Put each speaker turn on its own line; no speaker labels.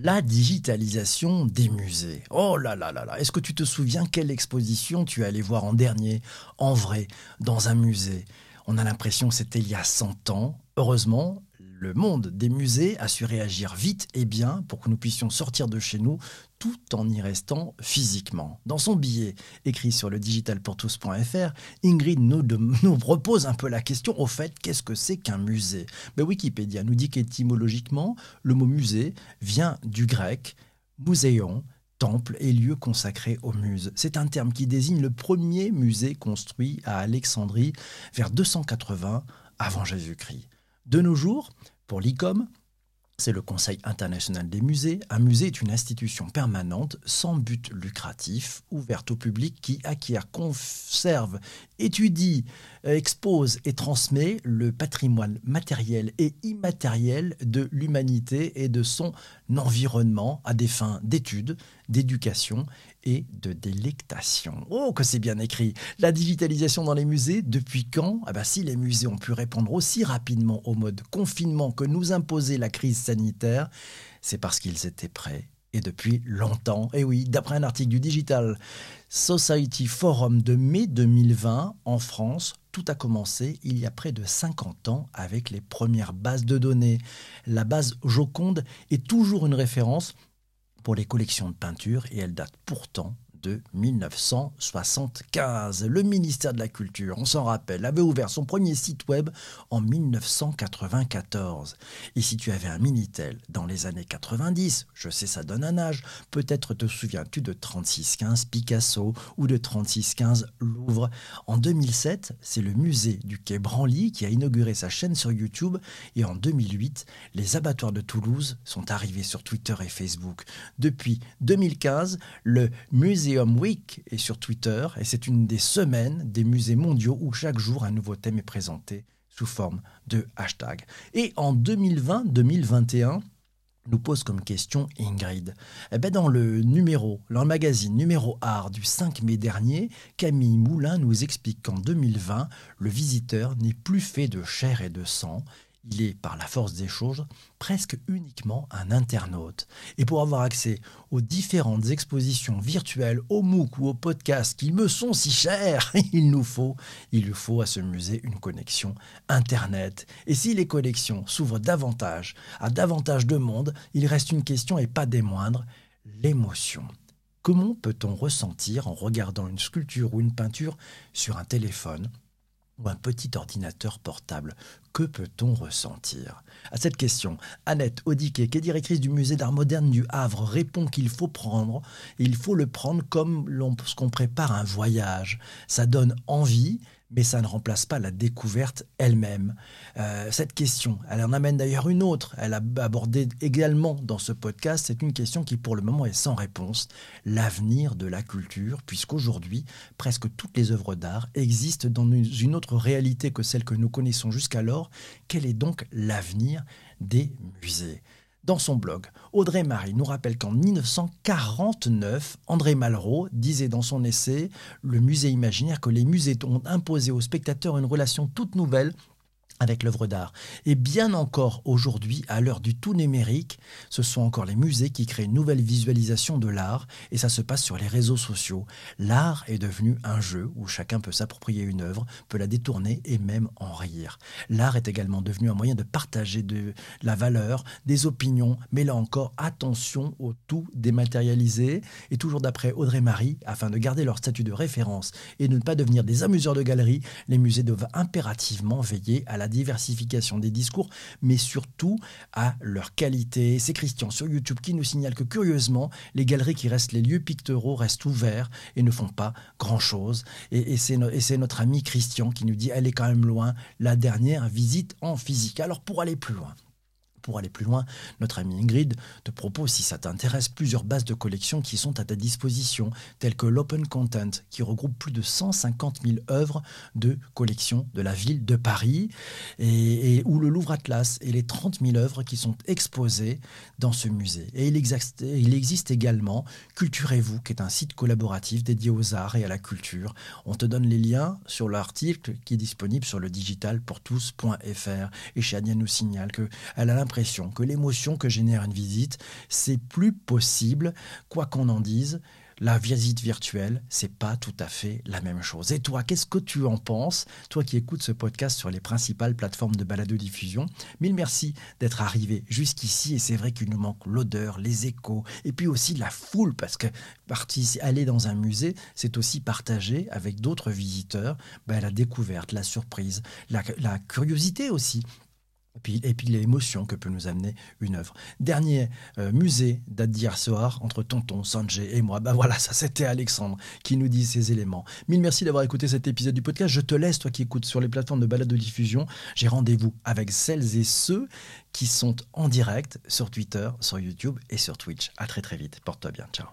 La digitalisation des musées. Oh là là là là. Est-ce que tu te souviens quelle exposition tu es allé voir en dernier, en vrai, dans un musée? On a l'impression que c'était il y a 100 ans. Heureusement, le monde des musées a su réagir vite et bien pour que nous puissions sortir de chez nous tout en y restant physiquement. Dans son billet écrit sur le digitalpourtous.fr, Ingrid nous, nous, propose un peu la question au fait qu'est-ce que c'est qu'un musée? Ben, Wikipédia nous dit qu'étymologiquement, le mot musée vient du grec muséon, temple et lieu consacré aux muses. C'est un terme qui désigne le premier musée construit à Alexandrie vers 280 avant Jésus-Christ. De nos jours, pour l'ICOM, c'est le Conseil international des musées. Un musée est une institution permanente sans but lucratif, ouverte au public qui acquiert, conserve, étudie, expose et transmet le patrimoine matériel et immatériel de l'humanité et de son environnement à des fins d'études, d'éducation et de délectation. Oh, que c'est bien écrit. La digitalisation dans les musées, depuis quand? Ah ben, Si les musées ont pu répondre aussi rapidement au mode confinement que nous imposait la crise sanitaire, c'est parce qu'ils étaient prêts et depuis longtemps. Et oui, d'après un article du Digital Society Forum de mai 2020 en France, tout a commencé il y a près de 50 ans avec les premières bases de données. La base Joconde est toujours une référence pour les collections de peinture et elle date pourtant de 1975. Le ministère de la Culture, on s'en rappelle, avait ouvert son premier site web en 1994. Et si tu avais un Minitel dans les années 90, je sais ça donne un âge, peut-être te souviens-tu de 3615 Picasso ou de 3615 Louvre. En 2007, c'est le musée du Quai Branly qui a inauguré sa chaîne sur YouTube et en 2008, les abattoirs de Toulouse sont arrivés sur Twitter et Facebook. Depuis 2015, le musée Week est sur Twitter et c'est une des semaines des musées mondiaux où chaque jour un nouveau thème est présenté sous forme de hashtag. Et en 2020-2021, nous pose comme question Ingrid. Eh ben dans le numéro, dans le magazine numéro art du 5 mai dernier, Camille Moulin nous explique qu'en 2020, le visiteur n'est plus fait de chair et de sang, il est, par la force des choses, presque uniquement un internaute. Et pour avoir accès aux différentes expositions virtuelles, aux MOOC ou aux podcasts qui me sont si chers, il nous faut, il lui faut à ce musée une connexion Internet. Et si les connexions s'ouvrent davantage à davantage de monde, il reste une question et pas des moindres, l'émotion. Comment peut-on ressentir en regardant une sculpture ou une peinture sur un téléphone ou un petit ordinateur portable Que peut-on ressentir? À cette question, Annette Audiquet, qui est directrice du musée d'art moderne du Havre, répond qu'il faut prendre, il faut le prendre comme ce qu'on prépare un voyage. Ça donne envie, mais ça ne remplace pas la découverte elle-même. Euh, cette question, elle en amène d'ailleurs une autre, elle a abordé également dans ce podcast, c'est une question qui pour le moment est sans réponse, l'avenir de la culture, puisqu'aujourd'hui, presque toutes les œuvres d'art existent dans une autre réalité que celle que nous connaissons jusqu'alors. Quel est donc l'avenir des musées? Dans son blog, Audrey Marie nous rappelle qu'en 1949, André Malraux disait dans son essai Le musée imaginaire que les musées ont imposé aux spectateurs une relation toute nouvelle avec l'œuvre d'art. Et bien encore aujourd'hui, à l'heure du tout numérique, ce sont encore les musées qui créent une nouvelle visualisation de l'art, et ça se passe sur les réseaux sociaux. L'art est devenu un jeu où chacun peut s'approprier une œuvre, peut la détourner et même en rire. L'art est également devenu un moyen de partager de la valeur, des opinions, mais là encore, attention au tout dématérialisé. Et toujours d'après Audrey Marie, afin de garder leur statut de référence et de ne pas devenir des amuseurs de galeries, les musées doivent impérativement veiller à la diversification des discours, mais surtout à leur qualité. C'est Christian sur YouTube qui nous signale que curieusement, les galeries qui restent les lieux picturaux restent ouverts et ne font pas grand-chose. Et, et c'est notre ami Christian qui nous dit, elle est quand même loin, la dernière visite en physique. Alors pour aller plus loin, pour aller plus loin, notre ami Ingrid te propose, si ça t'intéresse, plusieurs bases de collection qui sont à ta disposition, telles que l'Open Content, qui regroupe plus de 150 000 œuvres de collection de la ville de Paris, et, ou le Louvre Atlas et les 30 000 œuvres qui sont exposées dans ce musée. Et il existe, il existe également Culturez-vous, qui est un site collaboratif dédié aux arts et à la culture. On te donne les liens sur l'article qui est disponible sur le digital pour tous.fr. Et Chania nous signale qu'elle a l'impression que l'émotion que génère une visite, c'est plus possible, quoi qu'on en dise la visite virtuelle, c'est pas tout à fait la même chose. Et toi, qu'est-ce que tu en penses Toi qui écoutes ce podcast sur les principales plateformes de balado-diffusion, mille merci d'être arrivé jusqu'ici. Et c'est vrai qu'il nous manque l'odeur, les échos, et puis aussi la foule, parce que aller dans un musée, c'est aussi partager avec d'autres visiteurs ben, la découverte, la surprise, la curiosité aussi et puis, l'émotion que peut nous amener une œuvre. Dernier euh, musée date d'hier soir entre Tonton, Sanjay et moi. Ben voilà, ça c'était Alexandre qui nous dit ces éléments. Mille merci d'avoir écouté cet épisode du podcast. Je te laisse, toi qui écoutes sur les plateformes de balade de diffusion. J'ai rendez-vous avec celles et ceux qui sont en direct sur Twitter, sur YouTube et sur Twitch. À très très vite. Porte-toi bien. Ciao.